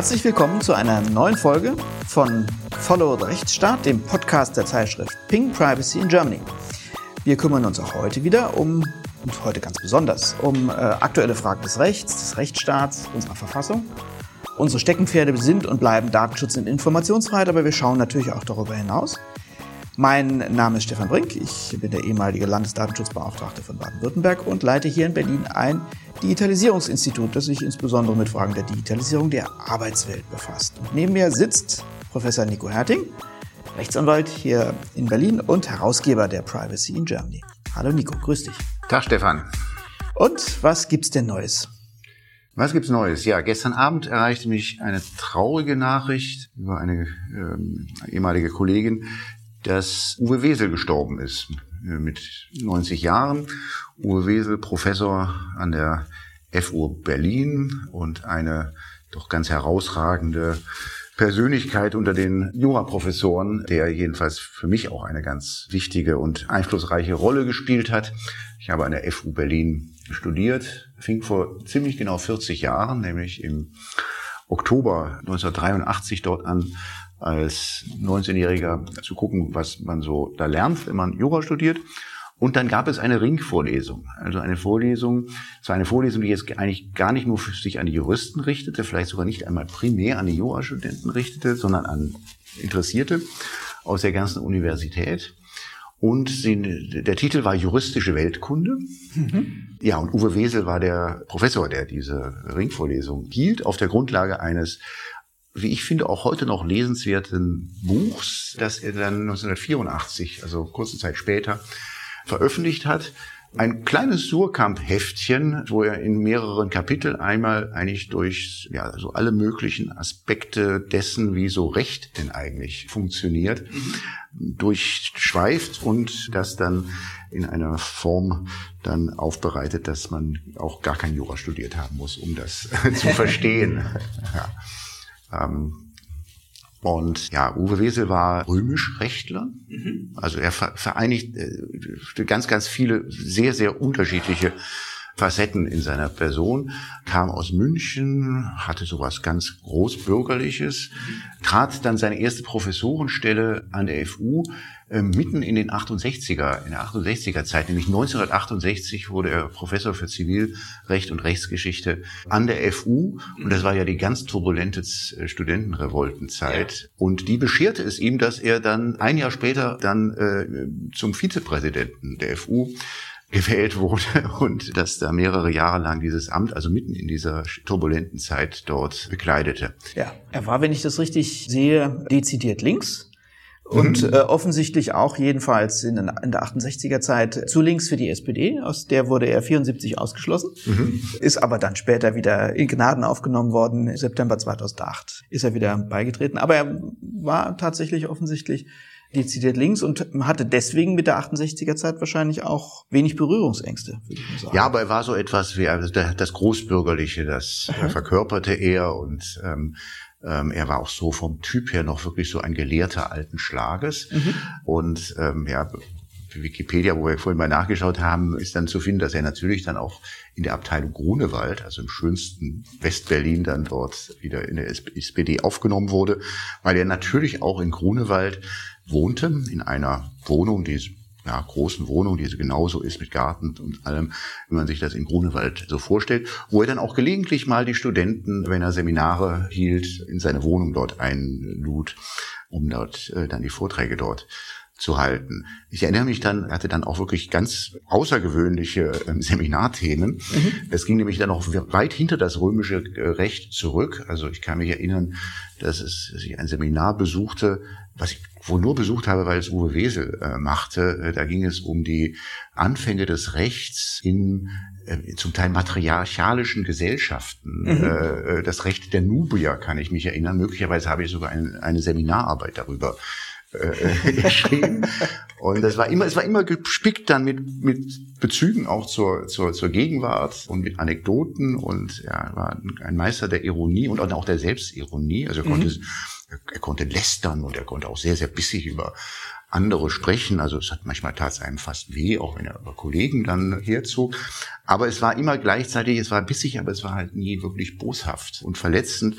Herzlich willkommen zu einer neuen Folge von Follow the Rechtsstaat, dem Podcast der Zeitschrift Ping Privacy in Germany. Wir kümmern uns auch heute wieder um, und heute ganz besonders, um äh, aktuelle Fragen des Rechts, des Rechtsstaats, unserer Verfassung. Unsere Steckenpferde sind und bleiben Datenschutz und Informationsfreiheit, aber wir schauen natürlich auch darüber hinaus. Mein Name ist Stefan Brink, ich bin der ehemalige Landesdatenschutzbeauftragte von Baden-Württemberg und leite hier in Berlin ein Digitalisierungsinstitut, das sich insbesondere mit Fragen der Digitalisierung der Arbeitswelt befasst. Und neben mir sitzt Professor Nico Herting, Rechtsanwalt hier in Berlin und Herausgeber der Privacy in Germany. Hallo Nico, grüß dich. Tag Stefan. Und was gibt's denn Neues? Was gibt's Neues? Ja, gestern Abend erreichte mich eine traurige Nachricht über eine ähm, ehemalige Kollegin, dass Uwe Wesel gestorben ist mit 90 Jahren. Uwe Wesel, Professor an der FU Berlin und eine doch ganz herausragende Persönlichkeit unter den Juraprofessoren, der jedenfalls für mich auch eine ganz wichtige und einflussreiche Rolle gespielt hat. Ich habe an der FU Berlin studiert, fing vor ziemlich genau 40 Jahren, nämlich im Oktober 1983 dort an, als 19-Jähriger zu gucken, was man so da lernt, wenn man Jura studiert. Und dann gab es eine Ringvorlesung, also eine Vorlesung, es war eine Vorlesung, die jetzt eigentlich gar nicht nur sich an die Juristen richtete, vielleicht sogar nicht einmal primär an die Jurastudenten richtete, sondern an Interessierte aus der ganzen Universität. Und sie, der Titel war Juristische Weltkunde. Mhm. Ja, und Uwe Wesel war der Professor, der diese Ringvorlesung hielt, auf der Grundlage eines wie ich finde, auch heute noch lesenswerten Buchs, das er dann 1984, also kurze Zeit später, veröffentlicht hat. Ein kleines Surkamp-Heftchen, wo er in mehreren Kapiteln einmal eigentlich durch ja, so alle möglichen Aspekte dessen, wie so Recht denn eigentlich funktioniert, durchschweift und das dann in einer Form dann aufbereitet, dass man auch gar kein Jura studiert haben muss, um das zu verstehen. ja. Ähm, und ja, Uwe Wesel war römisch-Rechtler. Mhm. Also er vereinigt äh, ganz, ganz viele sehr, sehr unterschiedliche Facetten in seiner Person, kam aus München, hatte sowas ganz Großbürgerliches, trat dann seine erste Professorenstelle an der FU äh, mitten in den 68er, in der 68er Zeit, nämlich 1968 wurde er Professor für Zivilrecht und Rechtsgeschichte an der FU und das war ja die ganz turbulente äh, Studentenrevoltenzeit. Und die bescherte es ihm, dass er dann ein Jahr später dann äh, zum Vizepräsidenten der FU gewählt wurde und dass da mehrere Jahre lang dieses Amt, also mitten in dieser turbulenten Zeit dort bekleidete. Ja, er war, wenn ich das richtig sehe, dezidiert links. Und mhm. äh, offensichtlich auch jedenfalls in, in, der 68er Zeit zu links für die SPD. Aus der wurde er 74 ausgeschlossen, mhm. ist aber dann später wieder in Gnaden aufgenommen worden. Im September 2008 ist er wieder beigetreten. Aber er war tatsächlich offensichtlich dezidiert links und hatte deswegen mit der 68er Zeit wahrscheinlich auch wenig Berührungsängste, würde ich mal sagen. Ja, aber er war so etwas wie also das Großbürgerliche, das Aha. verkörperte er und ähm, ähm, er war auch so vom Typ her noch wirklich so ein Gelehrter alten Schlages. Mhm. Und ähm, ja, Wikipedia, wo wir vorhin mal nachgeschaut haben, ist dann zu finden, dass er natürlich dann auch in der Abteilung Grunewald, also im schönsten Westberlin, dann dort wieder in der SPD aufgenommen wurde, weil er natürlich auch in Grunewald wohnte, in einer Wohnung, die ja, großen Wohnung, die so genauso ist mit Garten und allem, wie man sich das in Grunewald so vorstellt, wo er dann auch gelegentlich mal die Studenten, wenn er Seminare hielt, in seine Wohnung dort einlud, um dort äh, dann die Vorträge dort zu halten. Ich erinnere mich dann, hatte dann auch wirklich ganz außergewöhnliche ähm, Seminarthemen. Mhm. Das ging nämlich dann auch weit hinter das römische äh, Recht zurück. Also ich kann mich erinnern, dass, es, dass ich ein Seminar besuchte, was ich wohl nur besucht habe, weil es Uwe Wesel äh, machte. Äh, da ging es um die Anfänge des Rechts in äh, zum Teil matriarchalischen Gesellschaften. Mhm. Äh das Recht der Nubier kann ich mich erinnern. Möglicherweise habe ich sogar ein, eine Seminararbeit darüber äh, geschrieben. Und das war immer, es war immer gespickt dann mit, mit Bezügen auch zur, zur, zur Gegenwart und mit Anekdoten und ja, war ein Meister der Ironie und auch der Selbstironie. Also er konnte, mhm. er konnte lästern und er konnte auch sehr, sehr bissig über andere sprechen. Also es hat manchmal tat es einem fast weh, auch wenn er über Kollegen dann herzog. Aber es war immer gleichzeitig, es war bissig, aber es war halt nie wirklich boshaft und verletzend,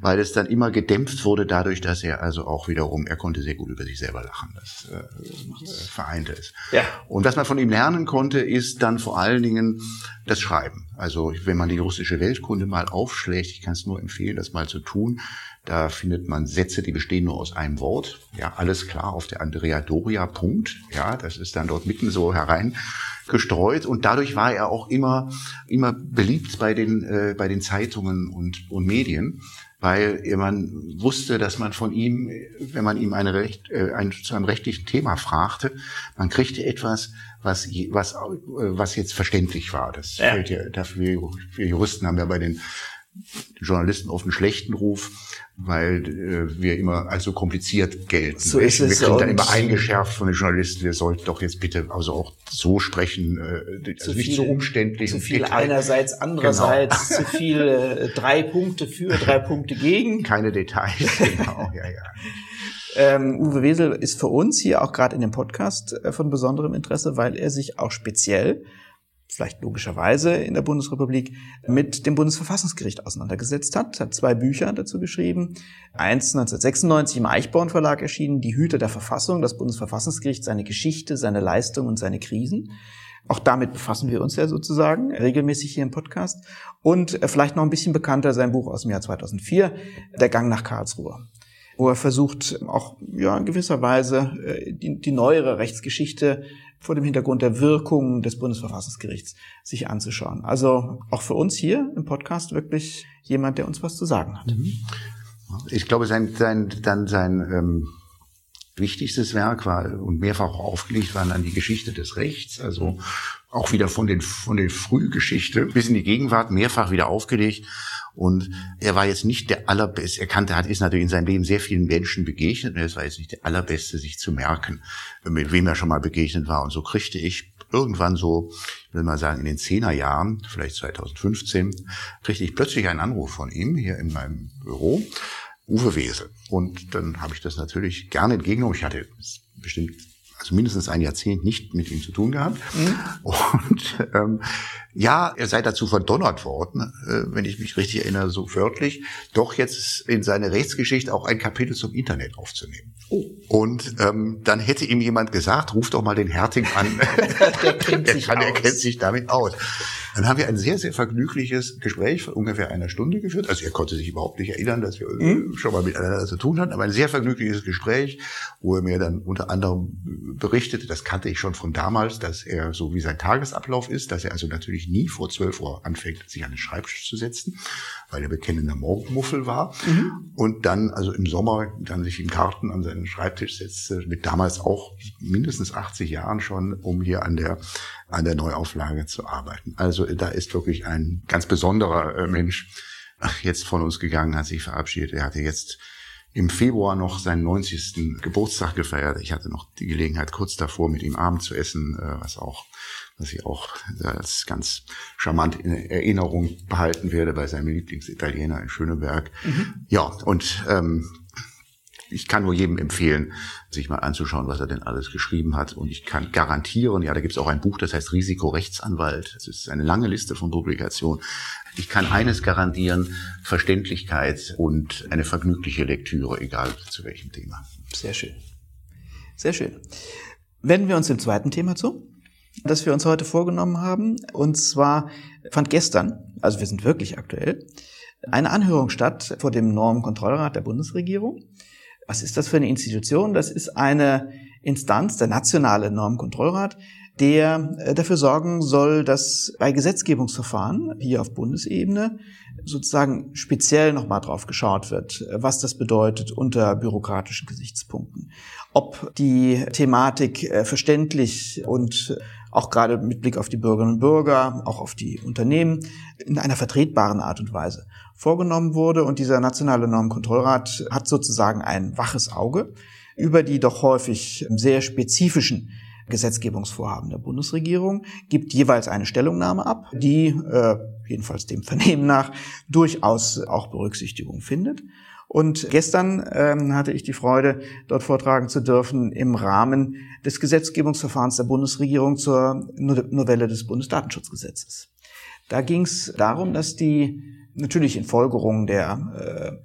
weil es dann immer gedämpft wurde dadurch, dass er also auch wiederum, er konnte sehr gut über sich selber lachen. Das äh, vereinte es. Ja. Und was man von ihm lernen konnte, ist dann vor allen Dingen das Schreiben. Also wenn man die russische Weltkunde mal aufschlägt, ich kann es nur empfehlen, das mal zu tun, da findet man Sätze, die bestehen nur aus einem Wort. Ja, alles klar auf der Andrea Doria Punkt. Ja, das ist dann dort mitten so hereingestreut und dadurch war er auch immer immer beliebt bei den äh, bei den Zeitungen und und Medien, weil man wusste, dass man von ihm, wenn man ihm eine Recht, äh, ein, zu einem rechtlichen Thema fragte, man kriegte etwas, was was was jetzt verständlich war. Das ja. fällt ja dafür wir Juristen haben ja bei den Journalisten oft einen schlechten Ruf weil äh, wir immer als so kompliziert gelten. So ist es. Wir kriegen dann immer eingeschärft von den Journalisten, wir sollten doch jetzt bitte also auch so sprechen, äh, also nicht viel, so umständlich. Zu viel Detail. einerseits, andererseits, genau. zu viel äh, drei Punkte für, drei Punkte gegen. Keine Details, genau, ja, ja. Ähm, Uwe Wesel ist für uns hier auch gerade in dem Podcast äh, von besonderem Interesse, weil er sich auch speziell vielleicht logischerweise in der Bundesrepublik, mit dem Bundesverfassungsgericht auseinandergesetzt hat, hat zwei Bücher dazu geschrieben. Eins 1996 im Eichborn Verlag erschienen, Die Hüter der Verfassung, das Bundesverfassungsgericht, seine Geschichte, seine Leistung und seine Krisen. Auch damit befassen wir uns ja sozusagen regelmäßig hier im Podcast. Und äh, vielleicht noch ein bisschen bekannter sein Buch aus dem Jahr 2004, Der Gang nach Karlsruhe wo er versucht, auch ja, in gewisser Weise äh, die, die neuere Rechtsgeschichte vor dem Hintergrund der Wirkung des Bundesverfassungsgerichts sich anzuschauen. Also auch für uns hier im Podcast wirklich jemand, der uns was zu sagen hat. Mhm. Ich glaube, sein, sein, dann sein ähm, wichtigstes Werk war und mehrfach aufgelegt waren dann die Geschichte des Rechts, also auch wieder von den von der Frühgeschichte bis in die Gegenwart mehrfach wieder aufgelegt und er war jetzt nicht der allerbeste, er kannte, hat, ist natürlich in seinem Leben sehr vielen Menschen begegnet und es war jetzt nicht der allerbeste, sich zu merken, mit wem er schon mal begegnet war. Und so kriegte ich irgendwann so, ich will mal sagen, in den Zehnerjahren, vielleicht 2015, kriegte ich plötzlich einen Anruf von ihm hier in meinem Büro. Uwe Wesel. Und dann habe ich das natürlich gerne entgegengenommen. Ich hatte bestimmt also mindestens ein Jahrzehnt nicht mit ihm zu tun gehabt. Mhm. Und ähm, ja, er sei dazu verdonnert worden, äh, wenn ich mich richtig erinnere, so wörtlich, doch jetzt in seine Rechtsgeschichte auch ein Kapitel zum Internet aufzunehmen. Oh. Und ähm, dann hätte ihm jemand gesagt, ruf doch mal den Herting an. der kennt, sich kann, aus. Der kennt sich damit aus. Dann haben wir ein sehr, sehr vergnügliches Gespräch von ungefähr einer Stunde geführt. Also er konnte sich überhaupt nicht erinnern, dass wir mhm. schon mal miteinander zu tun hatten, aber ein sehr vergnügliches Gespräch, wo er mir dann unter anderem berichtete, das kannte ich schon von damals, dass er so wie sein Tagesablauf ist, dass er also natürlich nie vor 12 Uhr anfängt, sich an den Schreibtisch zu setzen, weil er bekennender Morgenmuffel war. Mhm. Und dann also im Sommer dann sich im Garten an seinen Schreibtisch setzte, mit damals auch mindestens 80 Jahren schon, um hier an der an der Neuauflage zu arbeiten. Also da ist wirklich ein ganz besonderer äh, Mensch jetzt von uns gegangen, hat sich verabschiedet. Er hatte jetzt im Februar noch seinen 90. Geburtstag gefeiert. Ich hatte noch die Gelegenheit, kurz davor mit ihm Abend zu essen, äh, was auch, was ich auch als ganz charmant in Erinnerung behalten werde bei seinem Lieblingsitaliener in Schöneberg. Mhm. Ja, und ähm, ich kann nur jedem empfehlen, sich mal anzuschauen, was er denn alles geschrieben hat. Und ich kann garantieren, ja, da gibt es auch ein Buch, das heißt Risikorechtsanwalt. Das ist eine lange Liste von Publikationen. Ich kann eines garantieren, Verständlichkeit und eine vergnügliche Lektüre, egal zu welchem Thema. Sehr schön. Sehr schön. Wenden wir uns dem zweiten Thema zu, das wir uns heute vorgenommen haben. Und zwar fand gestern, also wir sind wirklich aktuell, eine Anhörung statt vor dem Normenkontrollrat der Bundesregierung. Was ist das für eine Institution? Das ist eine Instanz, der nationale Normenkontrollrat, der äh, dafür sorgen soll, dass bei Gesetzgebungsverfahren hier auf Bundesebene sozusagen speziell nochmal drauf geschaut wird, was das bedeutet unter bürokratischen Gesichtspunkten. Ob die Thematik äh, verständlich und auch gerade mit Blick auf die Bürgerinnen und Bürger, auch auf die Unternehmen, in einer vertretbaren Art und Weise vorgenommen wurde. Und dieser nationale Normenkontrollrat hat sozusagen ein waches Auge über die doch häufig sehr spezifischen Gesetzgebungsvorhaben der Bundesregierung, gibt jeweils eine Stellungnahme ab, die äh, jedenfalls dem Vernehmen nach durchaus auch Berücksichtigung findet. Und gestern ähm, hatte ich die Freude, dort vortragen zu dürfen im Rahmen des Gesetzgebungsverfahrens der Bundesregierung zur Novelle des Bundesdatenschutzgesetzes. Da ging es darum, dass die natürlich in Folgerung der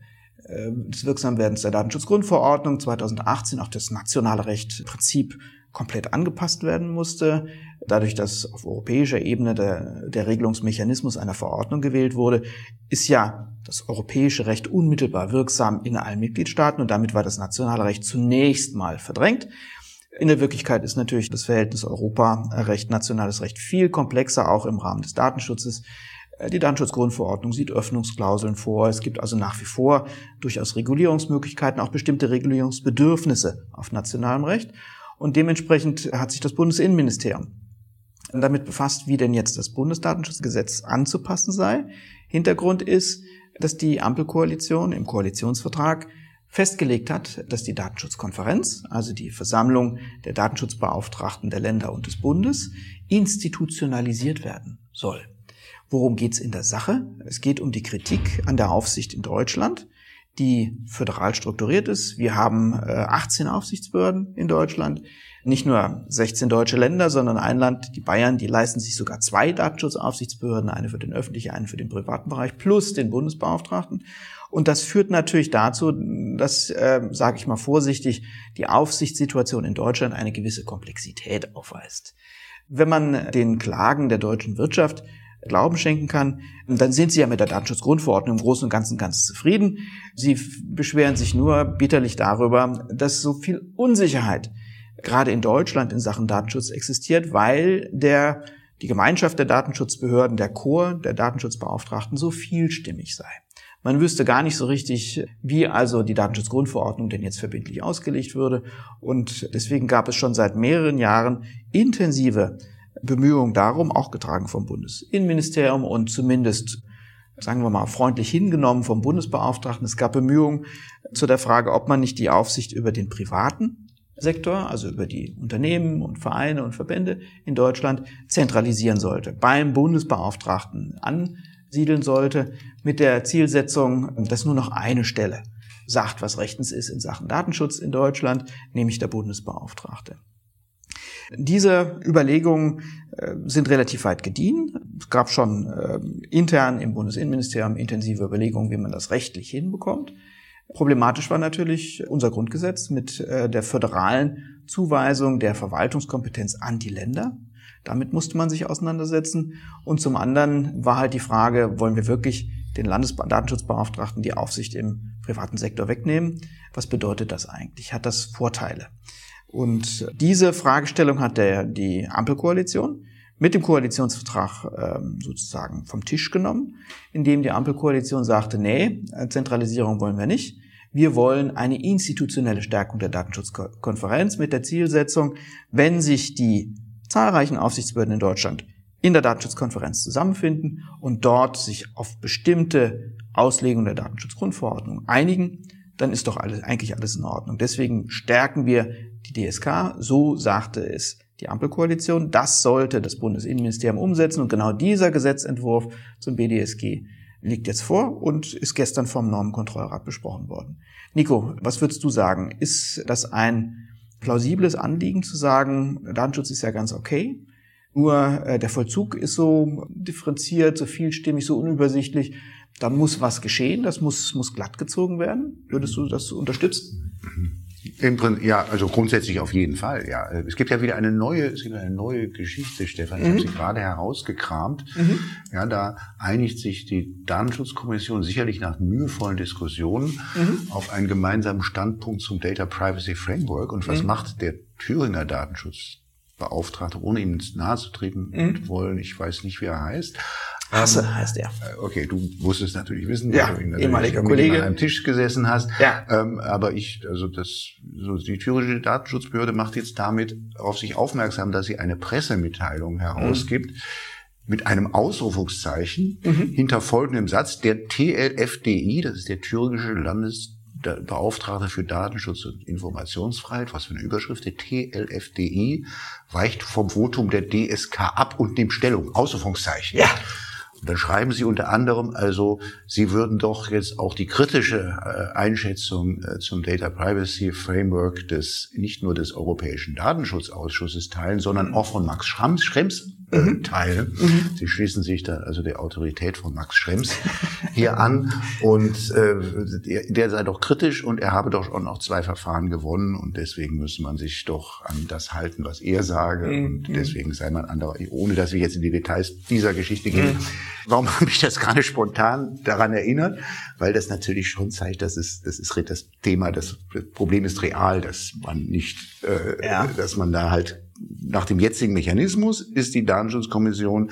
äh, äh des Wirksamwerdens der Datenschutzgrundverordnung 2018 auch das nationale Recht Prinzip komplett angepasst werden musste. Dadurch, dass auf europäischer Ebene der, der Regelungsmechanismus einer Verordnung gewählt wurde, ist ja das europäische Recht unmittelbar wirksam in allen Mitgliedstaaten und damit war das nationale Recht zunächst mal verdrängt. In der Wirklichkeit ist natürlich das Verhältnis Europarecht, nationales Recht viel komplexer, auch im Rahmen des Datenschutzes. Die Datenschutzgrundverordnung sieht Öffnungsklauseln vor. Es gibt also nach wie vor durchaus Regulierungsmöglichkeiten, auch bestimmte Regulierungsbedürfnisse auf nationalem Recht. Und dementsprechend hat sich das Bundesinnenministerium damit befasst, wie denn jetzt das Bundesdatenschutzgesetz anzupassen sei. Hintergrund ist, dass die Ampelkoalition im Koalitionsvertrag festgelegt hat, dass die Datenschutzkonferenz, also die Versammlung der Datenschutzbeauftragten der Länder und des Bundes, institutionalisiert werden soll. Worum geht's in der Sache? Es geht um die Kritik an der Aufsicht in Deutschland die föderal strukturiert ist. Wir haben 18 äh, Aufsichtsbehörden in Deutschland. Nicht nur 16 deutsche Länder, sondern ein Land, die Bayern, die leisten sich sogar zwei Datenschutzaufsichtsbehörden, eine für den öffentlichen, eine für den privaten Bereich, plus den Bundesbeauftragten. Und das führt natürlich dazu, dass, äh, sage ich mal vorsichtig, die Aufsichtssituation in Deutschland eine gewisse Komplexität aufweist. Wenn man den Klagen der deutschen Wirtschaft Glauben schenken kann, dann sind Sie ja mit der Datenschutzgrundverordnung im Großen und Ganzen ganz zufrieden. Sie beschweren sich nur bitterlich darüber, dass so viel Unsicherheit gerade in Deutschland in Sachen Datenschutz existiert, weil der, die Gemeinschaft der Datenschutzbehörden, der Chor der Datenschutzbeauftragten so vielstimmig sei. Man wüsste gar nicht so richtig, wie also die Datenschutzgrundverordnung denn jetzt verbindlich ausgelegt würde. Und deswegen gab es schon seit mehreren Jahren intensive Bemühungen darum, auch getragen vom Bundesinnenministerium und zumindest, sagen wir mal, freundlich hingenommen vom Bundesbeauftragten. Es gab Bemühungen zu der Frage, ob man nicht die Aufsicht über den privaten Sektor, also über die Unternehmen und Vereine und Verbände in Deutschland, zentralisieren sollte, beim Bundesbeauftragten ansiedeln sollte, mit der Zielsetzung, dass nur noch eine Stelle sagt, was rechtens ist in Sachen Datenschutz in Deutschland, nämlich der Bundesbeauftragte. Diese Überlegungen äh, sind relativ weit gediehen. Es gab schon äh, intern im Bundesinnenministerium intensive Überlegungen, wie man das rechtlich hinbekommt. Problematisch war natürlich unser Grundgesetz mit äh, der föderalen Zuweisung der Verwaltungskompetenz an die Länder. Damit musste man sich auseinandersetzen. Und zum anderen war halt die Frage, wollen wir wirklich den Landesdatenschutzbeauftragten die Aufsicht im privaten Sektor wegnehmen? Was bedeutet das eigentlich? Hat das Vorteile? Und diese Fragestellung hat der, die Ampelkoalition mit dem Koalitionsvertrag ähm, sozusagen vom Tisch genommen, indem die Ampelkoalition sagte, nee, Zentralisierung wollen wir nicht. Wir wollen eine institutionelle Stärkung der Datenschutzkonferenz mit der Zielsetzung, wenn sich die zahlreichen Aufsichtsbehörden in Deutschland in der Datenschutzkonferenz zusammenfinden und dort sich auf bestimmte Auslegungen der Datenschutzgrundverordnung einigen, dann ist doch alles, eigentlich alles in Ordnung. Deswegen stärken wir die DSK, so sagte es die Ampelkoalition. Das sollte das Bundesinnenministerium umsetzen und genau dieser Gesetzentwurf zum BDSG liegt jetzt vor und ist gestern vom Normenkontrollrat besprochen worden. Nico, was würdest du sagen? Ist das ein plausibles Anliegen zu sagen, Datenschutz ist ja ganz okay, nur äh, der Vollzug ist so differenziert, so vielstimmig, so unübersichtlich. Da muss was geschehen, das muss, muss glatt gezogen werden. Würdest du das unterstützen? Mhm. Im Prinzip, ja, also grundsätzlich auf jeden Fall, ja. Es gibt ja wieder eine neue, es gibt eine neue Geschichte, Stefan. Ich mhm. habe sie gerade herausgekramt. Mhm. Ja, da einigt sich die Datenschutzkommission sicherlich nach mühevollen Diskussionen mhm. auf einen gemeinsamen Standpunkt zum Data Privacy Framework. Und was mhm. macht der Thüringer Datenschutzbeauftragte, ohne ihm nahe zu treten mhm. wollen, ich weiß nicht, wie er heißt, Hasse ähm, heißt er. Äh, okay, du musstest natürlich wissen, ja, du ehemaliger Kollege an einem Tisch gesessen hast. Ja. Ähm, aber ich, also das, so die thüringische Datenschutzbehörde macht jetzt damit auf sich aufmerksam, dass sie eine Pressemitteilung herausgibt. Mhm. Mit einem Ausrufungszeichen mhm. hinter folgendem Satz, der TLFDI, das ist der thüringische Landes Beauftragte für Datenschutz und Informationsfreiheit, was für eine Überschrift, der TLFDI, weicht vom Votum der DSK ab und nimmt Stellung. Ausrufungszeichen. Ja. Und dann schreiben Sie unter anderem, also Sie würden doch jetzt auch die kritische äh, Einschätzung äh, zum Data Privacy Framework des nicht nur des Europäischen Datenschutzausschusses teilen, sondern auch von Max Schrems, Schrems äh, mhm. teilen. Mhm. Sie schließen sich da also der Autorität von Max Schrems hier an und äh, der, der sei doch kritisch und er habe doch auch noch zwei Verfahren gewonnen und deswegen müsse man sich doch an das halten, was er sage mhm. und deswegen sei man anderer, ohne dass wir jetzt in die Details dieser Geschichte gehen. Warum habe ich das gerade spontan daran erinnert? Weil das natürlich schon zeigt, dass es das ist das Thema, das Problem ist real, dass man nicht, äh, ja. dass man da halt nach dem jetzigen Mechanismus ist die Datenschutzkommission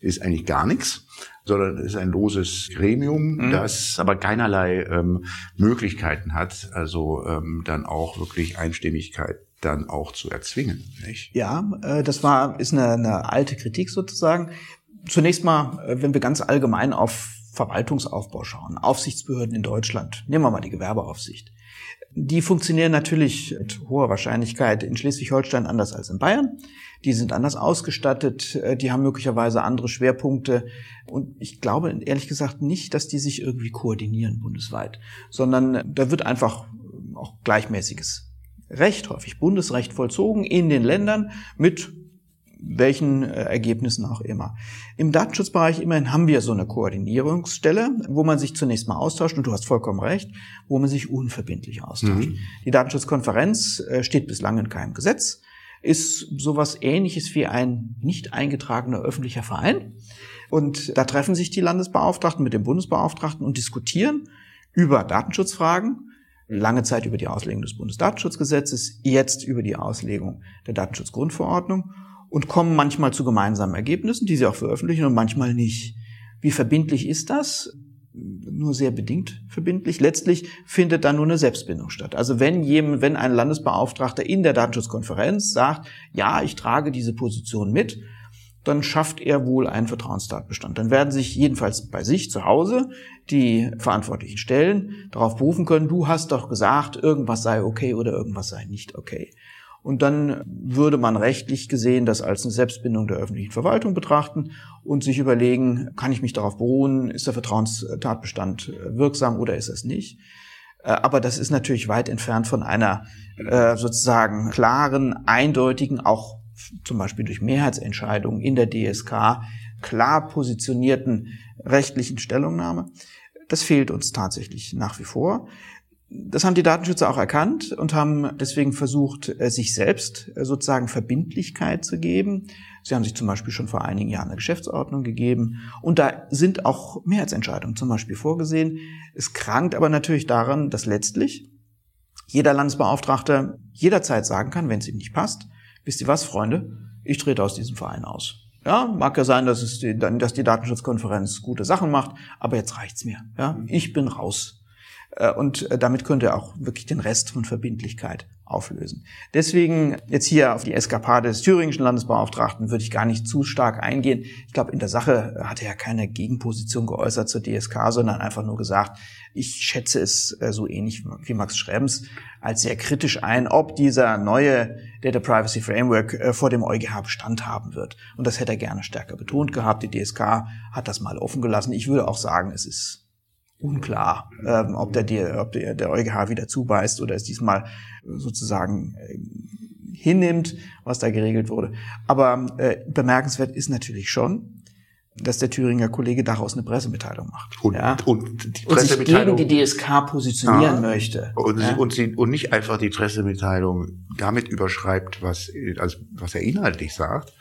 ist eigentlich gar nichts, sondern ist ein loses Gremium, mhm. das aber keinerlei ähm, Möglichkeiten hat, also ähm, dann auch wirklich Einstimmigkeit dann auch zu erzwingen. Nicht? Ja, äh, das war ist eine, eine alte Kritik sozusagen. Zunächst mal, äh, wenn wir ganz allgemein auf Verwaltungsaufbau schauen, Aufsichtsbehörden in Deutschland, nehmen wir mal die Gewerbeaufsicht. Die funktionieren natürlich mit hoher Wahrscheinlichkeit in Schleswig-Holstein anders als in Bayern. Die sind anders ausgestattet, äh, die haben möglicherweise andere Schwerpunkte. Und ich glaube ehrlich gesagt nicht, dass die sich irgendwie koordinieren bundesweit, sondern da wird einfach auch gleichmäßiges Recht, häufig Bundesrecht vollzogen in den Ländern mit welchen äh, Ergebnissen auch immer. Im Datenschutzbereich immerhin haben wir so eine Koordinierungsstelle, wo man sich zunächst mal austauscht, und du hast vollkommen recht, wo man sich unverbindlich austauscht. Mhm. Die Datenschutzkonferenz äh, steht bislang in keinem Gesetz, ist sowas ähnliches wie ein nicht eingetragener öffentlicher Verein. Und da treffen sich die Landesbeauftragten mit dem Bundesbeauftragten und diskutieren über Datenschutzfragen lange Zeit über die Auslegung des Bundesdatenschutzgesetzes, jetzt über die Auslegung der Datenschutzgrundverordnung und kommen manchmal zu gemeinsamen Ergebnissen, die sie auch veröffentlichen und manchmal nicht. Wie verbindlich ist das? Nur sehr bedingt verbindlich. Letztlich findet da nur eine Selbstbindung statt. Also wenn jemand, wenn ein Landesbeauftragter in der Datenschutzkonferenz sagt, ja, ich trage diese Position mit, dann schafft er wohl einen Vertrauenstatbestand. Dann werden sich jedenfalls bei sich zu Hause die verantwortlichen Stellen darauf berufen können, du hast doch gesagt, irgendwas sei okay oder irgendwas sei nicht okay. Und dann würde man rechtlich gesehen das als eine Selbstbindung der öffentlichen Verwaltung betrachten und sich überlegen, kann ich mich darauf beruhen, ist der Vertrauenstatbestand äh, wirksam oder ist es nicht. Äh, aber das ist natürlich weit entfernt von einer äh, sozusagen klaren, eindeutigen, auch zum Beispiel durch Mehrheitsentscheidungen in der DSK klar positionierten rechtlichen Stellungnahme. Das fehlt uns tatsächlich nach wie vor. Das haben die Datenschützer auch erkannt und haben deswegen versucht, äh, sich selbst äh, sozusagen Verbindlichkeit zu geben. Sie haben sich zum Beispiel schon vor einigen Jahren eine Geschäftsordnung gegeben und da sind auch Mehrheitsentscheidungen zum Beispiel vorgesehen. Es krankt aber natürlich daran, dass letztlich jeder Landesbeauftragte jederzeit sagen kann, wenn es ihm nicht passt, wisst ihr was, Freunde, ich trete aus diesem Verein aus. Ja, mag ja sein, dass, es die, dass die Datenschutzkonferenz gute Sachen macht, aber jetzt reicht's mir. Ja, ich bin raus. Äh, und äh, damit könnte er auch wirklich den Rest von Verbindlichkeit auflösen. Deswegen jetzt hier auf die Eskapade des thüringischen Landesbeauftragten würde ich gar nicht zu stark eingehen. Ich glaube, in der Sache hat er ja keine Gegenposition geäußert zur DSK, sondern einfach nur gesagt, ich schätze es äh, so ähnlich wie Max Schrems als sehr kritisch ein, ob dieser neue Data Privacy Framework vor dem EuGH Bestand haben wird. Und das hätte er gerne stärker betont gehabt. Die DSK hat das mal offen gelassen. Ich würde auch sagen, es ist unklar, ähm, ob, der, ob der, der EuGH wieder zubeißt oder es diesmal sozusagen äh, hinnimmt, was da geregelt wurde. Aber äh, bemerkenswert ist natürlich schon, dass der Thüringer Kollege daraus eine Pressemitteilung macht. Und, ja? und die Pressemitteilung und sich gegen die DSK positionieren ja, möchte. Und, ja? und, sie, und nicht einfach die Pressemitteilung damit überschreibt, was, also, was er inhaltlich sagt,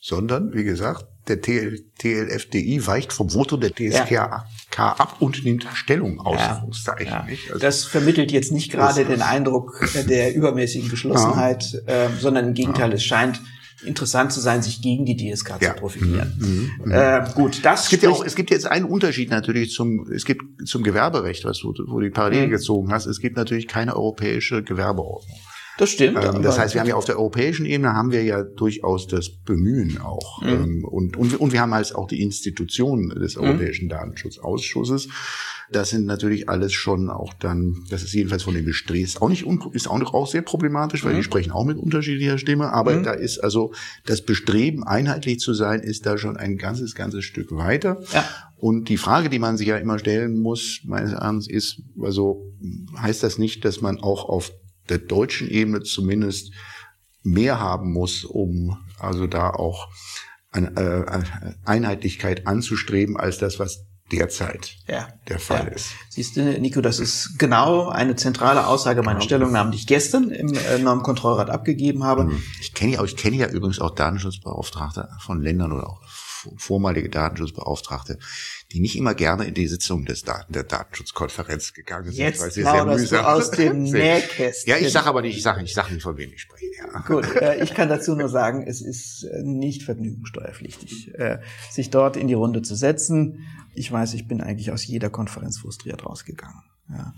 sondern, wie gesagt, der TL, TLFDI weicht vom Voto der DSK ja. ab und nimmt Stellung aus. Ja. Ja. Also das vermittelt jetzt nicht gerade den Eindruck der übermäßigen Geschlossenheit, äh, sondern im Gegenteil, es scheint interessant zu sein, sich gegen die DSK ja. zu profilieren. Mhm. Mhm. Äh, gut, das es gibt ja auch, es gibt jetzt einen Unterschied natürlich zum, es gibt zum Gewerberecht, was du, wo du die Parallele mhm. gezogen hast. Es gibt natürlich keine europäische Gewerbeordnung. Das stimmt. Ähm, das heißt, wir haben ja auf der europäischen Ebene haben wir ja durchaus das Bemühen auch. Mhm. Ähm, und, und, und wir haben halt auch die Institutionen des mhm. Europäischen mhm. Datenschutzausschusses. Das sind natürlich alles schon auch dann, das ist jedenfalls von den Bestrebs auch nicht, ist auch noch auch sehr problematisch, weil mhm. die sprechen auch mit unterschiedlicher Stimme. Aber mhm. da ist also das Bestreben, einheitlich zu sein, ist da schon ein ganzes, ganzes Stück weiter. Ja. Und die Frage, die man sich ja immer stellen muss, meines Erachtens, ist, also heißt das nicht, dass man auch auf der deutschen Ebene zumindest mehr haben muss, um also da auch eine, äh, Einheitlichkeit anzustreben als das, was derzeit ja. der Fall ja. ist. Siehst du, Nico, das ist genau eine zentrale Aussage meiner genau. Stellungnahme, die ich gestern im äh, neuen Kontrollrat abgegeben habe. Mhm. Ich kenne ja, ich kenne ja übrigens auch Datenschutzbeauftragte von Ländern oder auch vormalige Datenschutzbeauftragte, die nicht immer gerne in die Sitzung des Daten, der Datenschutzkonferenz gegangen sind, Jetzt weil sie sehr mühsam aus dem Nähkästchen. Ja, ich sage aber nicht, ich sage ich sag nicht, von wem ich spreche. Ja. Gut, äh, ich kann dazu nur sagen, es ist äh, nicht vergnügungssteuerpflichtig, äh, sich dort in die Runde zu setzen. Ich weiß, ich bin eigentlich aus jeder Konferenz frustriert rausgegangen. Ja.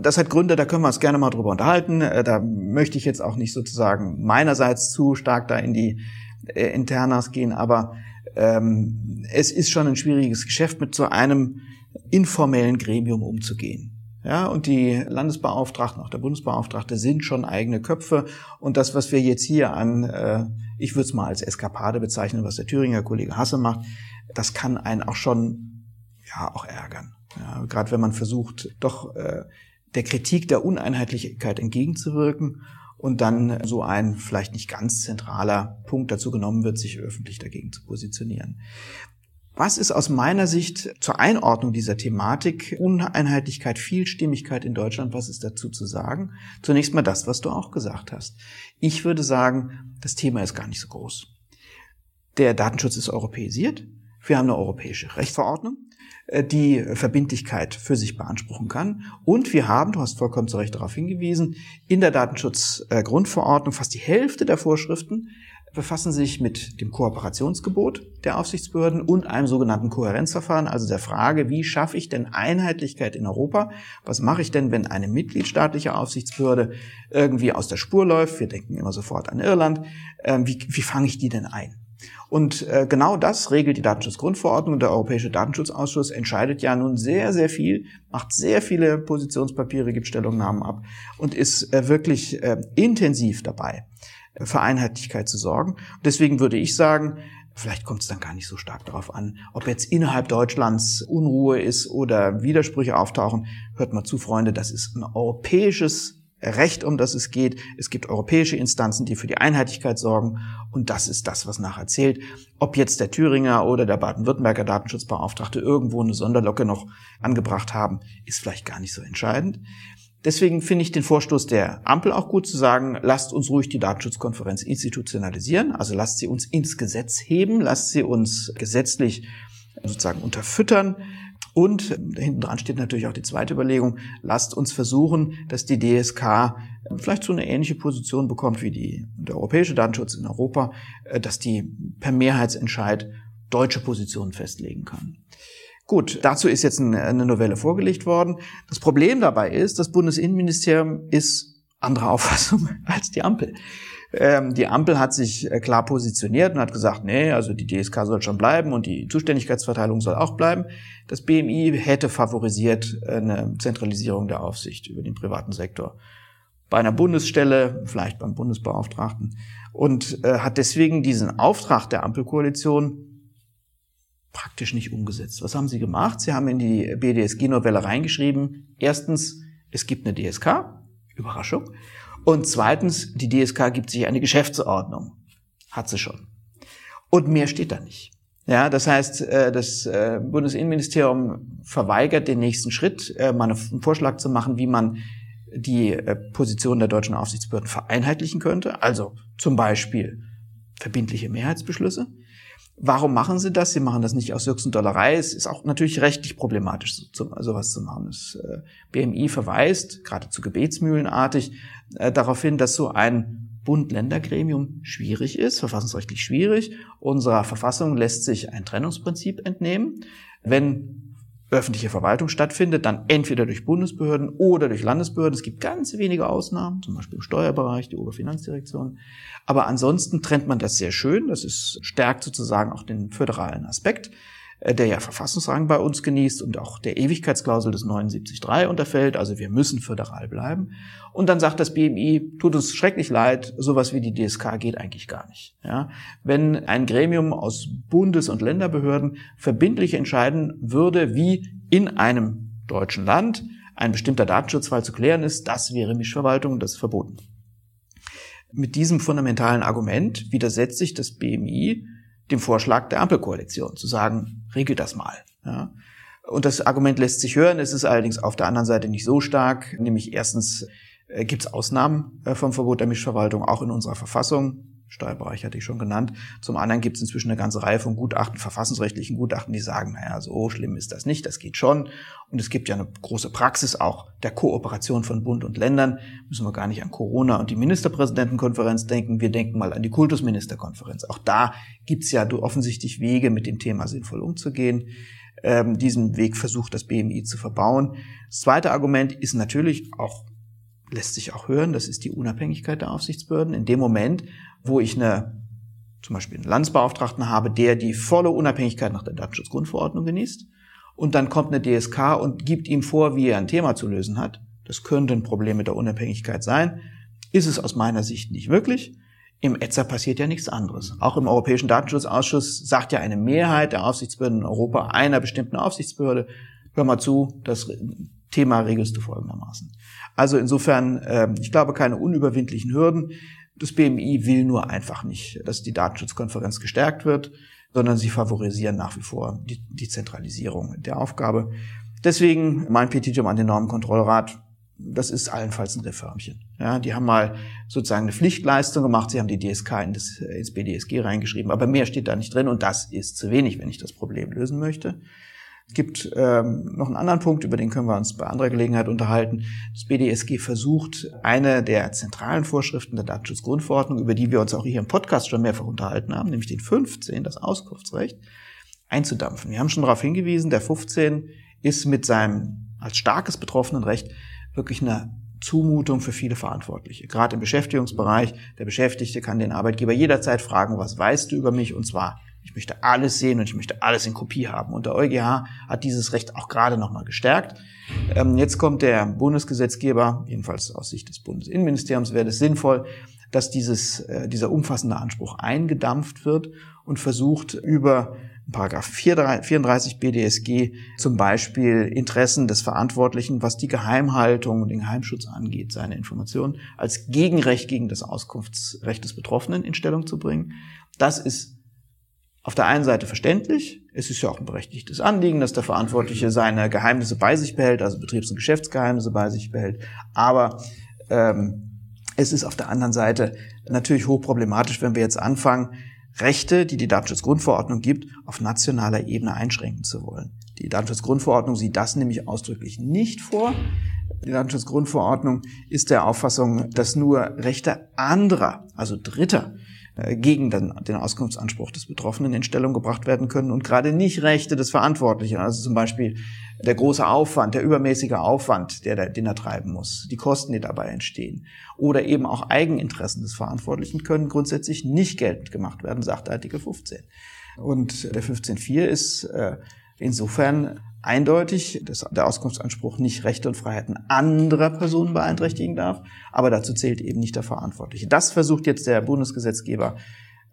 Das hat Gründe, da können wir uns gerne mal drüber unterhalten. Äh, da möchte ich jetzt auch nicht sozusagen meinerseits zu stark da in die äh, Internas gehen, aber ähm, es ist schon ein schwieriges Geschäft, mit so einem informellen Gremium umzugehen. Ja, und die Landesbeauftragten, auch der Bundesbeauftragte sind schon eigene Köpfe. Und das, was wir jetzt hier an, äh, ich würde es mal als Eskapade bezeichnen, was der Thüringer Kollege Hasse macht, das kann einen auch schon, ja, auch ärgern. Ja, Gerade wenn man versucht, doch äh, der Kritik der Uneinheitlichkeit entgegenzuwirken und dann so ein vielleicht nicht ganz zentraler Punkt dazu genommen wird, sich öffentlich dagegen zu positionieren. Was ist aus meiner Sicht zur Einordnung dieser Thematik Uneinheitlichkeit, Vielstimmigkeit in Deutschland, was ist dazu zu sagen? Zunächst mal das, was du auch gesagt hast. Ich würde sagen, das Thema ist gar nicht so groß. Der Datenschutz ist europäisiert. Wir haben eine europäische Rechtsverordnung. Äh, die Verbindlichkeit für sich beanspruchen kann. Und wir haben, du hast vollkommen zu Recht darauf hingewiesen, in der Datenschutzgrundverordnung fast die Hälfte der Vorschriften befassen sich mit dem Kooperationsgebot der Aufsichtsbehörden und einem sogenannten Kohärenzverfahren, also der Frage, wie schaffe ich denn Einheitlichkeit in Europa? Was mache ich denn, wenn eine mitgliedstaatliche Aufsichtsbehörde irgendwie aus der Spur läuft? Wir denken immer sofort an Irland. Ähm, wie, wie fange ich die denn ein? Und äh, genau das regelt die Datenschutzgrundverordnung. Der Europäische Datenschutzausschuss entscheidet ja nun sehr, sehr viel, macht sehr viele Positionspapiere, gibt Stellungnahmen ab und ist äh, wirklich äh, intensiv dabei, für Einheitlichkeit zu sorgen. Und deswegen würde ich sagen, Vielleicht kommt es dann gar nicht so stark darauf an, ob jetzt innerhalb Deutschlands Unruhe ist oder Widersprüche auftauchen. Hört mal zu, Freunde, das ist ein europäisches Recht, um das es geht. Es gibt europäische Instanzen, die für die Einheitlichkeit sorgen. Und das ist das, was nachher zählt. Ob jetzt der Thüringer oder der Baden-Württemberger Datenschutzbeauftragte irgendwo eine Sonderlocke noch angebracht haben, ist vielleicht gar nicht so entscheidend. Deswegen finde ich den Vorstoß der Ampel auch gut zu sagen, lasst uns ruhig die Datenschutzkonferenz institutionalisieren, also lasst sie uns ins Gesetz heben, lasst sie uns gesetzlich sozusagen unterfüttern, und hinten dran steht natürlich auch die zweite Überlegung, lasst uns versuchen, dass die DSK vielleicht so eine ähnliche Position bekommt wie die, der europäische Datenschutz in Europa, äh, dass die per Mehrheitsentscheid deutsche Positionen festlegen kann. Gut, dazu ist jetzt eine Novelle vorgelegt worden. Das Problem dabei ist, das Bundesinnenministerium ist anderer Auffassung als die Ampel. Ähm, die Ampel hat sich äh, klar positioniert und hat gesagt, nee, also die DSK soll schon bleiben und die Zuständigkeitsverteilung soll auch bleiben. Das BMI hätte favorisiert äh, eine Zentralisierung der Aufsicht über den privaten Sektor. Bei einer Bundesstelle, vielleicht beim Bundesbeauftragten. Und äh, hat deswegen diesen Auftrag der Ampelkoalition praktisch nicht umgesetzt. Was haben sie gemacht? Sie haben in die BDSG-Novelle reingeschrieben, erstens, es gibt eine DSK, Überraschung. Und zweitens, die DSK gibt sich eine Geschäftsordnung. Hat sie schon. Und mehr steht da nicht. Ja, das heißt, äh, das äh, Bundesinnenministerium verweigert den nächsten Schritt, äh, mal einen Vorschlag zu machen, wie man die Position der deutschen Aufsichtsbehörden vereinheitlichen könnte. Also zum Beispiel verbindliche Mehrheitsbeschlüsse. Warum machen sie das? Sie machen das nicht aus Dollerei. Es ist auch natürlich rechtlich problematisch, sowas zu machen. Das BMI verweist, geradezu gebetsmühlenartig, äh, darauf hin, dass so ein Bund-Länder-Gremium schwierig ist, verfassungsrechtlich schwierig. Unserer Verfassung lässt sich ein Trennungsprinzip entnehmen. Wenn öffentliche Verwaltung stattfindet, dann entweder durch Bundesbehörden oder durch Landesbehörden. Es gibt ganz wenige Ausnahmen, zum Beispiel im Steuerbereich, die Oberfinanzdirektion. Aber ansonsten trennt man das sehr schön. Das ist, stärkt sozusagen auch den föderalen Aspekt. Äh, der ja Verfassungsrang bei uns genießt und auch der Ewigkeitsklausel des 79.3 unterfällt. Also wir müssen föderal bleiben. Und dann sagt das BMI, tut uns schrecklich leid, sowas wie die DSK geht eigentlich gar nicht. Ja? Wenn ein Gremium aus Bundes- und Länderbehörden verbindlich entscheiden würde, wie in einem deutschen Land ein bestimmter Datenschutzfall zu klären ist, das wäre Mischverwaltung das ist verboten. Mit diesem fundamentalen Argument widersetzt sich das BMI dem Vorschlag der Ampelkoalition, zu sagen, regelt das mal. Ja. Und das Argument lässt sich hören, es ist allerdings auf der anderen Seite nicht so stark, nämlich erstens äh, gibt es Ausnahmen äh, vom Verbot der Mischverwaltung, auch in unserer Verfassung. Steuerbereich hatte ich schon genannt. Zum anderen gibt es inzwischen eine ganze Reihe von Gutachten, verfassungsrechtlichen Gutachten, die sagen, naja, so schlimm ist das nicht, das geht schon. Und es gibt ja eine große Praxis auch der Kooperation von Bund und Ländern. Müssen wir gar nicht an Corona und die Ministerpräsidentenkonferenz denken, wir denken mal an die Kultusministerkonferenz. Auch da gibt es ja offensichtlich Wege, mit dem Thema sinnvoll umzugehen. Ähm, diesen Weg versucht das BMI zu verbauen. Das zweite Argument ist natürlich auch lässt sich auch hören, das ist die Unabhängigkeit der Aufsichtsbehörden. In dem Moment, wo ich eine, zum Beispiel einen Landesbeauftragten habe, der die volle Unabhängigkeit nach der Datenschutzgrundverordnung genießt, und dann kommt eine DSK und gibt ihm vor, wie er ein Thema zu lösen hat, das könnte ein Problem mit der Unabhängigkeit sein, ist es aus meiner Sicht nicht wirklich. Im ETSA passiert ja nichts anderes. Auch im Europäischen Datenschutzausschuss sagt ja eine Mehrheit der Aufsichtsbehörden in Europa einer bestimmten Aufsichtsbehörde, hör mal zu, das Thema regelst du folgendermaßen. Also insofern, äh, ich glaube, keine unüberwindlichen Hürden. Das BMI will nur einfach nicht, dass die Datenschutzkonferenz gestärkt wird, sondern sie favorisieren nach wie vor die, die Zentralisierung der Aufgabe. Deswegen mein Petitum an den Normenkontrollrat, das ist allenfalls ein Reformchen. Ja, die haben mal sozusagen eine Pflichtleistung gemacht, sie haben die DSK in das, ins BDSG reingeschrieben, aber mehr steht da nicht drin und das ist zu wenig, wenn ich das Problem lösen möchte. Es gibt ähm, noch einen anderen Punkt, über den können wir uns bei anderer Gelegenheit unterhalten. Das BDSG versucht, eine der zentralen Vorschriften der Datenschutzgrundverordnung, über die wir uns auch hier im Podcast schon mehrfach unterhalten haben, nämlich den 15, das Auskunftsrecht, einzudampfen. Wir haben schon darauf hingewiesen, der 15 ist mit seinem als starkes betroffenen Recht wirklich eine Zumutung für viele Verantwortliche. Gerade im Beschäftigungsbereich, der Beschäftigte kann den Arbeitgeber jederzeit fragen, was weißt du über mich? Und zwar ich möchte alles sehen und ich möchte alles in Kopie haben. Und der EuGH hat dieses Recht auch gerade nochmal gestärkt. Ähm, jetzt kommt der Bundesgesetzgeber, jedenfalls aus Sicht des Bundesinnenministeriums wäre es sinnvoll, dass dieses, äh, dieser umfassende Anspruch eingedampft wird und versucht über Paragraph 34 BDSG zum Beispiel Interessen des Verantwortlichen, was die Geheimhaltung und den Geheimschutz angeht, seine Informationen als Gegenrecht gegen das Auskunftsrecht des Betroffenen in Stellung zu bringen. Das ist auf der einen Seite verständlich, es ist ja auch ein berechtigtes Anliegen, dass der Verantwortliche seine Geheimnisse bei sich behält, also Betriebs- und Geschäftsgeheimnisse bei sich behält. Aber ähm, es ist auf der anderen Seite natürlich hochproblematisch, wenn wir jetzt anfangen, Rechte, die die Datenschutzgrundverordnung gibt, auf nationaler Ebene einschränken zu wollen. Die Datenschutzgrundverordnung sieht das nämlich ausdrücklich nicht vor. Die Datenschutzgrundverordnung ist der Auffassung, dass nur Rechte anderer, also Dritter, gegen den, den Auskunftsanspruch des Betroffenen in Stellung gebracht werden können und gerade nicht Rechte des Verantwortlichen, also zum Beispiel der große Aufwand, der übermäßige Aufwand, der, den er treiben muss, die Kosten, die dabei entstehen, oder eben auch Eigeninteressen des Verantwortlichen können grundsätzlich nicht geltend gemacht werden, sagt Artikel 15. Und der 15.4 ist äh, insofern eindeutig, dass der Auskunftsanspruch nicht Rechte und Freiheiten anderer Personen beeinträchtigen darf, aber dazu zählt eben nicht der Verantwortliche. Das versucht jetzt der Bundesgesetzgeber,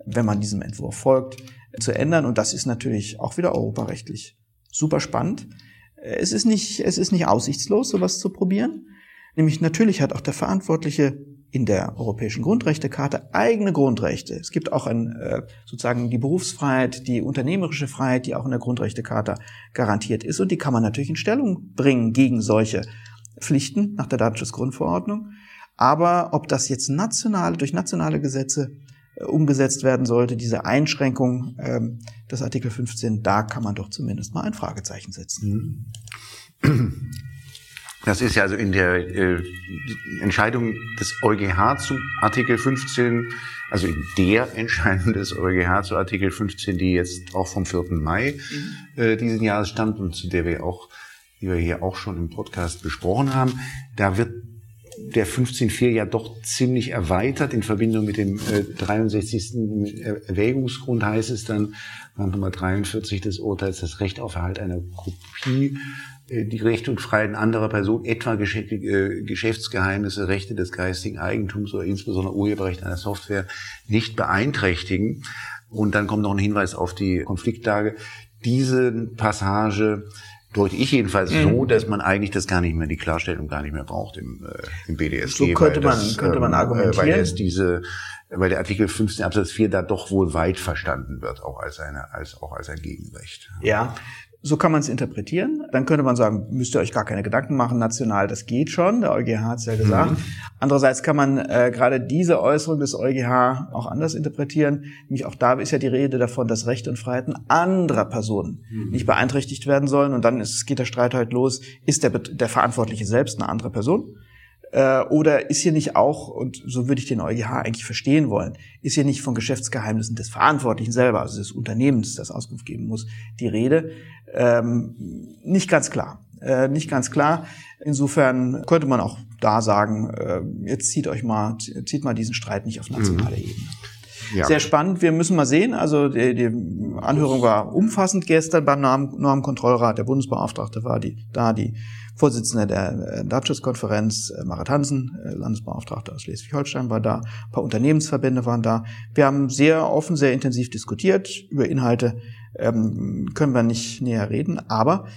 wenn man diesem Entwurf folgt, zu ändern und das ist natürlich auch wieder europarechtlich super spannend. Es ist nicht, es ist nicht aussichtslos, sowas zu probieren. Nämlich natürlich hat auch der Verantwortliche in der Europäischen Grundrechtecharta eigene Grundrechte. Es gibt auch ein, äh, sozusagen die Berufsfreiheit, die unternehmerische Freiheit, die auch in der Grundrechtecharta garantiert ist. Und die kann man natürlich in Stellung bringen gegen solche Pflichten nach der Datenschutzgrundverordnung. Aber ob das jetzt national, durch nationale Gesetze äh, umgesetzt werden sollte, diese Einschränkung ähm, des Artikel 15, da kann man doch zumindest mal ein Fragezeichen setzen. Mhm. Das ist ja also in der äh, Entscheidung des EuGH zu Artikel 15, also in der Entscheidung des EuGH zu Artikel 15, die jetzt auch vom 4. Mai mhm. äh, diesen Jahres stammt und zu der wir auch, die wir hier auch schon im Podcast besprochen haben, da wird der 15.4 ja doch ziemlich erweitert in Verbindung mit dem äh, 63. Erwägungsgrund heißt es dann, Nummer 43 des Urteils, das Recht auf Erhalt einer Kopie die Rechte und Freiheiten anderer Personen, etwa äh, Geschäftsgeheimnisse, Rechte des geistigen Eigentums oder insbesondere Urheberrecht einer Software nicht beeinträchtigen. Und dann kommt noch ein Hinweis auf die Konfliktlage. Diese Passage deute ich jedenfalls mhm. so, dass man eigentlich das gar nicht mehr, die Klarstellung gar nicht mehr braucht im, äh, im BDSG. So könnte man, das, könnte man ähm, argumentieren. Weil es diese, weil der Artikel 15 Absatz 4 da doch wohl weit verstanden wird, auch als eine, als, auch als ein Gegenrecht. Ja. So kann man es interpretieren. Dann könnte man sagen, müsst ihr euch gar keine Gedanken machen, national, das geht schon. Der EuGH hat es ja gesagt. Mhm. Andererseits kann man äh, gerade diese Äußerung des EuGH auch anders interpretieren. Nämlich auch da ist ja die Rede davon, dass Rechte und Freiheiten anderer Personen mhm. nicht beeinträchtigt werden sollen. Und dann ist, geht der Streit halt los, ist der, der Verantwortliche selbst eine andere Person? Äh, oder ist hier nicht auch, und so würde ich den EuGH eigentlich verstehen wollen, ist hier nicht von Geschäftsgeheimnissen des Verantwortlichen selber, also des Unternehmens, das Auskunft geben muss, die Rede? Ähm, nicht ganz klar. Äh, nicht ganz klar. Insofern könnte man auch da sagen, äh, jetzt zieht euch mal, zieht mal diesen Streit nicht auf nationale mhm. Ebene. Ja. Sehr spannend. Wir müssen mal sehen. Also die, die Anhörung war umfassend gestern beim Normkontrollrat. Der Bundesbeauftragte war die, da, die Vorsitzende der äh, Datenschutzkonferenz, äh, Marit Hansen, äh, Landesbeauftragte aus Schleswig-Holstein, war da. Ein paar Unternehmensverbände waren da. Wir haben sehr offen, sehr intensiv diskutiert. Über Inhalte ähm, können wir nicht näher reden. Aber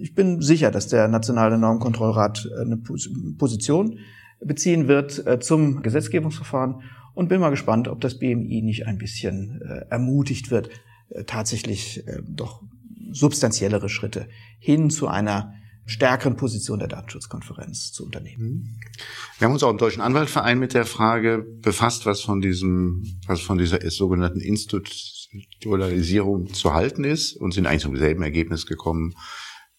ich bin sicher, dass der Nationale Normkontrollrat eine Position beziehen wird zum Gesetzgebungsverfahren und bin mal gespannt, ob das BMI nicht ein bisschen ermutigt wird, tatsächlich doch substanziellere Schritte hin zu einer stärkeren Position der Datenschutzkonferenz zu unternehmen. Mhm. Wir haben uns auch im Deutschen Anwaltverein mit der Frage befasst, was von diesem, was von dieser sogenannten Institutionalisierung zu halten ist und sind eigentlich zum selben Ergebnis gekommen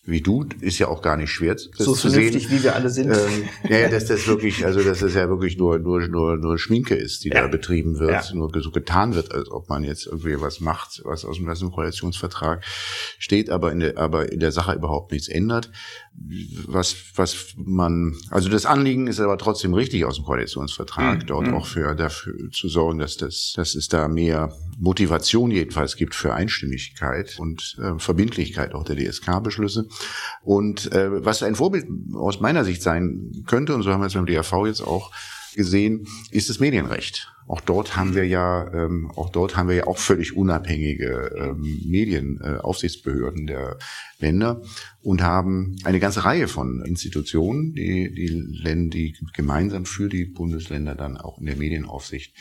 wie du, ist ja auch gar nicht schwer das so zu vernünftig, sehen. wie wir alle sind. Ähm, ja, ja, dass das wirklich, also dass das ja wirklich nur nur nur nur Schminke ist, die ja. da betrieben wird, ja. nur so getan wird, als ob man jetzt irgendwie was macht, was aus dem Koalitionsvertrag steht, aber in der aber in der Sache überhaupt nichts ändert was, was man, also das Anliegen ist aber trotzdem richtig aus dem Koalitionsvertrag, mhm. dort mhm. auch für, dafür zu sorgen, dass das, dass es da mehr Motivation jedenfalls gibt für Einstimmigkeit und äh, Verbindlichkeit auch der DSK-Beschlüsse. Und äh, was ein Vorbild aus meiner Sicht sein könnte, und so haben wir es beim DRV jetzt auch gesehen, ist das Medienrecht. Auch dort haben wir ja, ähm, auch dort haben wir ja auch völlig unabhängige ähm, Medienaufsichtsbehörden äh, der Länder und haben eine ganze Reihe von Institutionen, die die Länder, die gemeinsam für die Bundesländer dann auch in der Medienaufsicht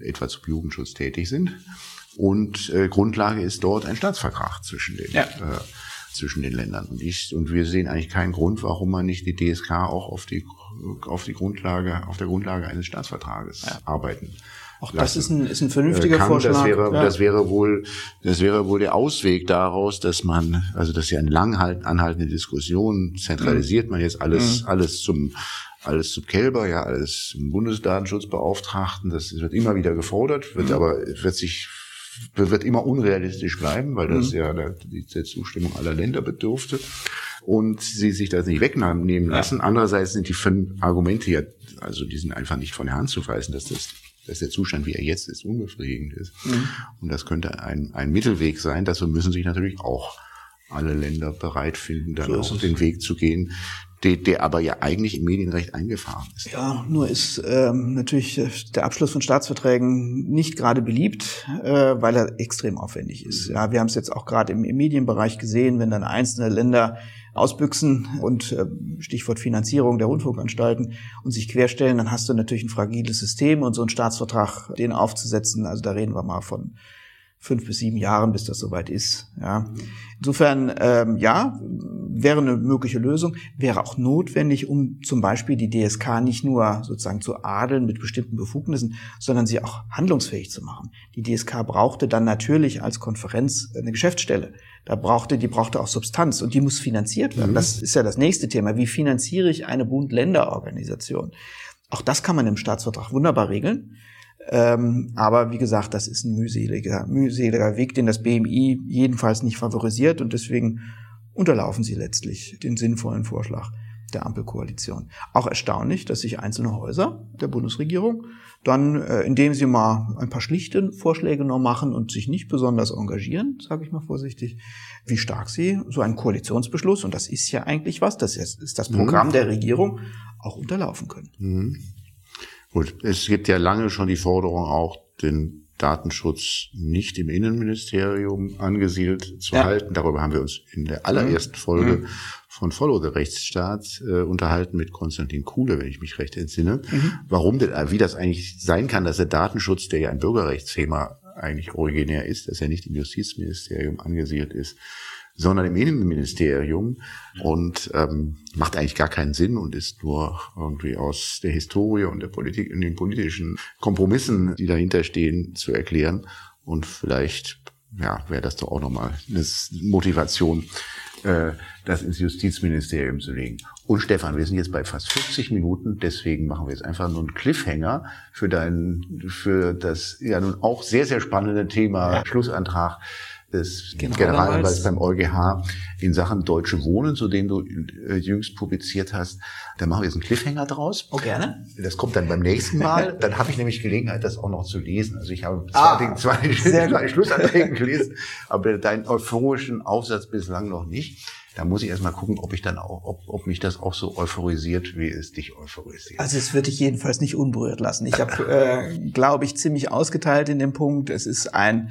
etwa zum Jugendschutz tätig sind. Und äh, Grundlage ist dort ein Staatsvertrag zwischen den ja. äh, zwischen den Ländern. Und ich, und wir sehen eigentlich keinen Grund, warum man nicht die DSK auch auf die, auf die Grundlage, auf der Grundlage eines Staatsvertrages ja. arbeiten auch das ist ein, ist ein vernünftiger kann. Vorschlag. Das wäre, ja. das wäre wohl, das wäre wohl der Ausweg daraus, dass man, also das ist ja eine lang anhaltende Diskussion, zentralisiert man jetzt alles, mhm. alles zum, alles zum Kälber, ja, alles zum Bundesdatenschutzbeauftragten. Das wird immer wieder gefordert, wird mhm. aber, wird sich wird immer unrealistisch bleiben, weil das mhm. ja der, der Zustimmung aller Länder bedurfte und sie sich das nicht wegnehmen lassen. Ja. Andererseits sind die Argumente ja, also die sind einfach nicht von der Hand zu weisen, dass das dass der Zustand, wie er jetzt ist, unbefriedigend ist. Mhm. Und das könnte ein, ein Mittelweg sein. Dazu müssen sich natürlich auch alle Länder bereit finden, dann so auch den Weg zu gehen, der, der aber ja eigentlich im Medienrecht eingefahren ist. Ja, nur ist ähm, natürlich äh, der Abschluss von Staatsverträgen nicht gerade beliebt, äh, weil er extrem aufwendig ist. Ja, wir haben es jetzt auch gerade im, im Medienbereich gesehen, wenn dann einzelne Länder ausbüchsen und äh, Stichwort Finanzierung der Rundfunkanstalten und sich querstellen, dann hast du natürlich ein fragiles System und so einen Staatsvertrag, den aufzusetzen, also da reden wir mal von fünf bis sieben Jahren, bis das soweit ist. Ja. Insofern, ähm, ja, wäre eine mögliche Lösung, wäre auch notwendig, um zum Beispiel die DSK nicht nur sozusagen zu adeln mit bestimmten Befugnissen, sondern sie auch handlungsfähig zu machen. Die DSK brauchte dann natürlich als Konferenz eine Geschäftsstelle. Da brauchte, die brauchte auch Substanz und die muss finanziert werden. Mhm. Das ist ja das nächste Thema. Wie finanziere ich eine Bund-Länder-Organisation? Auch das kann man im Staatsvertrag wunderbar regeln. Ähm, aber wie gesagt, das ist ein mühseliger, mühseliger Weg, den das BMI jedenfalls nicht favorisiert und deswegen unterlaufen sie letztlich den sinnvollen Vorschlag der Ampelkoalition. Auch erstaunlich, dass sich einzelne Häuser der Bundesregierung dann, äh, indem sie mal ein paar schlichte Vorschläge noch machen und sich nicht besonders engagieren, sage ich mal vorsichtig, wie stark sie so einen Koalitionsbeschluss, und das ist ja eigentlich was, das ist das Programm mhm. der Regierung, auch unterlaufen können. Mhm. Gut, es gibt ja lange schon die Forderung auch, den Datenschutz nicht im Innenministerium angesiedelt zu ja. halten. Darüber haben wir uns in der allerersten Folge mhm. von Follow the Rechtsstaat äh, unterhalten mit Konstantin Kuhle, wenn ich mich recht entsinne. Mhm. Warum denn, wie das eigentlich sein kann, dass der Datenschutz, der ja ein Bürgerrechtsthema eigentlich originär ist, dass er nicht im Justizministerium angesiedelt ist, sondern im Innenministerium und ähm, macht eigentlich gar keinen Sinn und ist nur irgendwie aus der Historie und der Politik und den politischen Kompromissen, die dahinter stehen, zu erklären. Und vielleicht ja, wäre das doch auch nochmal eine Motivation, äh, das ins Justizministerium zu legen. Und Stefan, wir sind jetzt bei fast 50 Minuten, deswegen machen wir jetzt einfach nur einen Cliffhanger für dein, für das ja nun auch sehr, sehr spannende Thema ja. Schlussantrag des Generalanwalts beim EuGH in Sachen Deutsche Wohnen, zu dem du äh, jüngst publiziert hast. Da machen wir jetzt einen Cliffhanger draus. Oh, gerne. Das kommt dann beim nächsten Mal. dann habe ich nämlich Gelegenheit, das auch noch zu lesen. Also ich habe ah, zwei, zwei, zwei Schlussanträge gelesen, aber deinen euphorischen Aufsatz bislang noch nicht. Da muss ich erstmal gucken, ob ich dann auch, ob, ob mich das auch so euphorisiert, wie es dich euphorisiert. Also es würde ich jedenfalls nicht unberührt lassen. Ich habe, äh, glaube ich, ziemlich ausgeteilt in dem Punkt. Es ist ein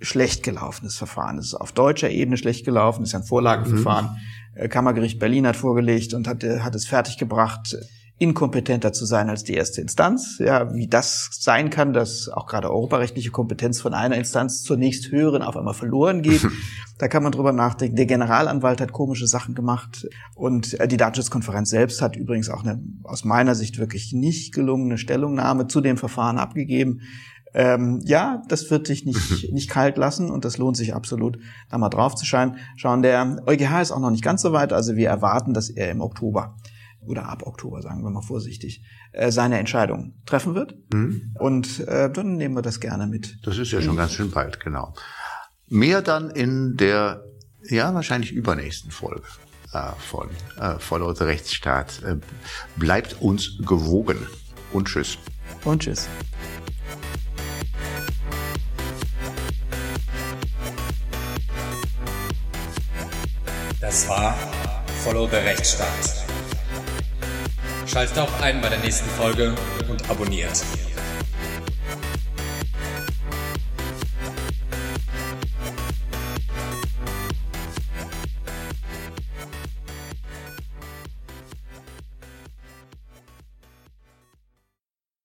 schlecht gelaufenes Verfahren. Es ist auf deutscher Ebene schlecht gelaufen, es ist ein Vorlageverfahren. Mhm. Äh, Kammergericht Berlin hat vorgelegt und hat, hat es fertiggebracht, inkompetenter zu sein als die erste Instanz. Ja, wie das sein kann, dass auch gerade europarechtliche Kompetenz von einer Instanz zur nächsthöheren auf einmal verloren geht. da kann man drüber nachdenken. Der Generalanwalt hat komische Sachen gemacht und äh, die Datenschutzkonferenz selbst hat übrigens auch eine aus meiner Sicht wirklich nicht gelungene Stellungnahme zu dem Verfahren abgegeben. Ähm, ja, das wird dich nicht, nicht kalt lassen und das lohnt sich absolut, da mal drauf zu schauen. Schauen, der EuGH ist auch noch nicht ganz so weit, also wir erwarten, dass er im Oktober oder ab Oktober, sagen wir mal vorsichtig, äh, seine Entscheidung treffen wird. Mhm. Und äh, dann nehmen wir das gerne mit. Das ist ja schon ganz schön bald, genau. Mehr dann in der, ja, wahrscheinlich übernächsten Folge äh, von äh, Follow the Rechtsstaat. Äh, bleibt uns gewogen und tschüss. Und tschüss. Das war Follow the Rechtsstaat. Schaltet auch ein bei der nächsten Folge und abonniert.